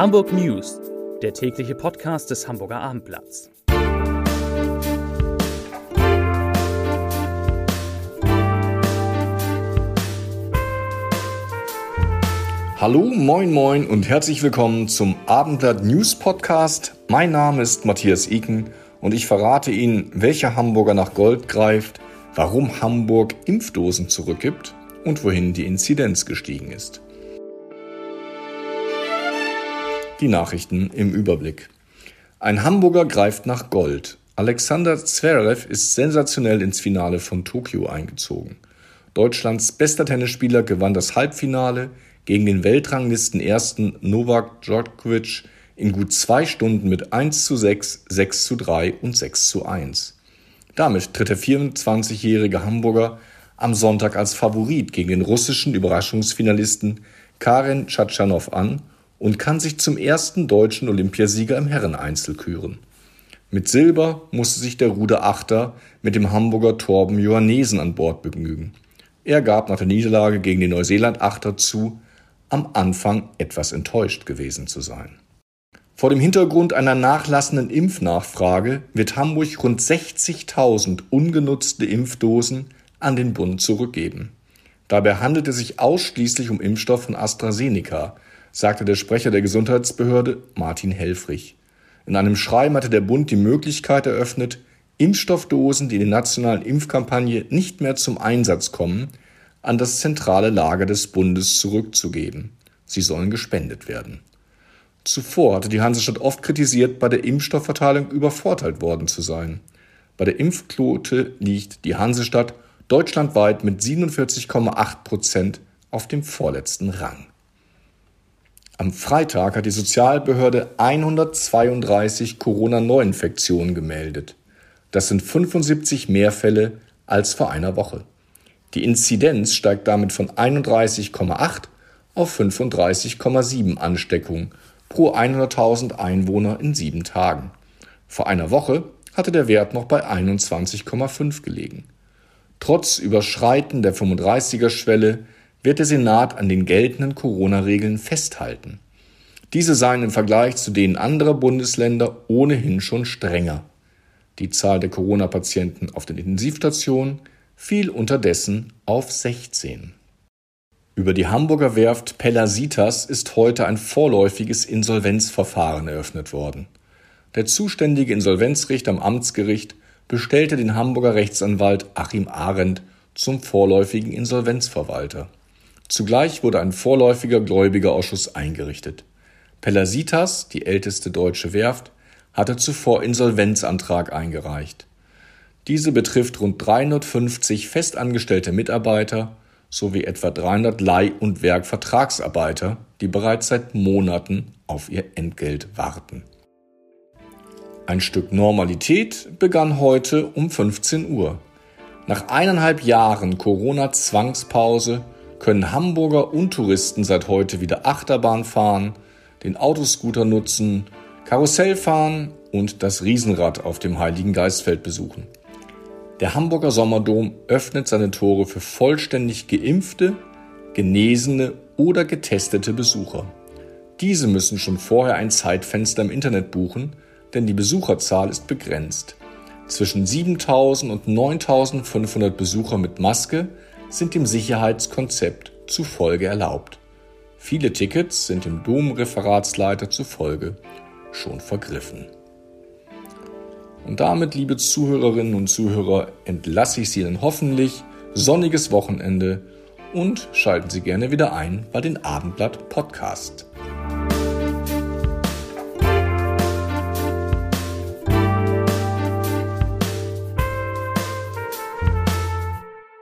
Hamburg News, der tägliche Podcast des Hamburger Abendblatts. Hallo, moin, moin und herzlich willkommen zum Abendblatt News Podcast. Mein Name ist Matthias Iken und ich verrate Ihnen, welcher Hamburger nach Gold greift, warum Hamburg Impfdosen zurückgibt und wohin die Inzidenz gestiegen ist. Die Nachrichten im Überblick. Ein Hamburger greift nach Gold. Alexander Zverev ist sensationell ins Finale von Tokio eingezogen. Deutschlands bester Tennisspieler gewann das Halbfinale gegen den Weltranglisten ersten Novak Djokovic in gut zwei Stunden mit 1 zu 6, 6 zu 3 und 6 zu 1. Damit tritt der 24-jährige Hamburger am Sonntag als Favorit gegen den russischen Überraschungsfinalisten Karen Tschatschanow an und kann sich zum ersten deutschen Olympiasieger im Herreneinzel küren. Mit Silber musste sich der Ruderachter mit dem Hamburger Torben Johannesen an Bord begnügen. Er gab nach der Niederlage gegen den Neuseeland-Achter zu, am Anfang etwas enttäuscht gewesen zu sein. Vor dem Hintergrund einer nachlassenden Impfnachfrage wird Hamburg rund 60.000 ungenutzte Impfdosen an den Bund zurückgeben. Dabei handelt es sich ausschließlich um Impfstoff von AstraZeneca, sagte der Sprecher der Gesundheitsbehörde Martin Helfrich. In einem Schreiben hatte der Bund die Möglichkeit eröffnet, Impfstoffdosen, die in der nationalen Impfkampagne nicht mehr zum Einsatz kommen, an das zentrale Lager des Bundes zurückzugeben. Sie sollen gespendet werden. Zuvor hatte die Hansestadt oft kritisiert, bei der Impfstoffverteilung übervorteilt worden zu sein. Bei der Impfquote liegt die Hansestadt deutschlandweit mit 47,8 Prozent auf dem vorletzten Rang. Am Freitag hat die Sozialbehörde 132 Corona-Neuinfektionen gemeldet. Das sind 75 mehr Fälle als vor einer Woche. Die Inzidenz steigt damit von 31,8 auf 35,7 Ansteckungen pro 100.000 Einwohner in sieben Tagen. Vor einer Woche hatte der Wert noch bei 21,5 gelegen. Trotz Überschreiten der 35er-Schwelle wird der Senat an den geltenden Corona-Regeln festhalten. Diese seien im Vergleich zu denen anderer Bundesländer ohnehin schon strenger. Die Zahl der Corona-Patienten auf den Intensivstationen fiel unterdessen auf 16. Über die Hamburger Werft Pellasitas ist heute ein vorläufiges Insolvenzverfahren eröffnet worden. Der zuständige Insolvenzrichter am Amtsgericht bestellte den Hamburger Rechtsanwalt Achim Arendt zum vorläufigen Insolvenzverwalter. Zugleich wurde ein vorläufiger Gläubigerausschuss eingerichtet. Pellasitas, die älteste deutsche Werft, hatte zuvor Insolvenzantrag eingereicht. Diese betrifft rund 350 festangestellte Mitarbeiter sowie etwa 300 Leih- und Werkvertragsarbeiter, die bereits seit Monaten auf ihr Entgelt warten. Ein Stück Normalität begann heute um 15 Uhr. Nach eineinhalb Jahren Corona-Zwangspause können Hamburger und Touristen seit heute wieder Achterbahn fahren, den Autoscooter nutzen, Karussell fahren und das Riesenrad auf dem Heiligen Geistfeld besuchen. Der Hamburger Sommerdom öffnet seine Tore für vollständig geimpfte, genesene oder getestete Besucher. Diese müssen schon vorher ein Zeitfenster im Internet buchen, denn die Besucherzahl ist begrenzt. Zwischen 7000 und 9500 Besucher mit Maske sind dem Sicherheitskonzept zufolge erlaubt. Viele Tickets sind dem Domreferatsleiter zufolge schon vergriffen. Und damit, liebe Zuhörerinnen und Zuhörer, entlasse ich Sie in hoffentlich sonniges Wochenende und schalten Sie gerne wieder ein bei den Abendblatt Podcast.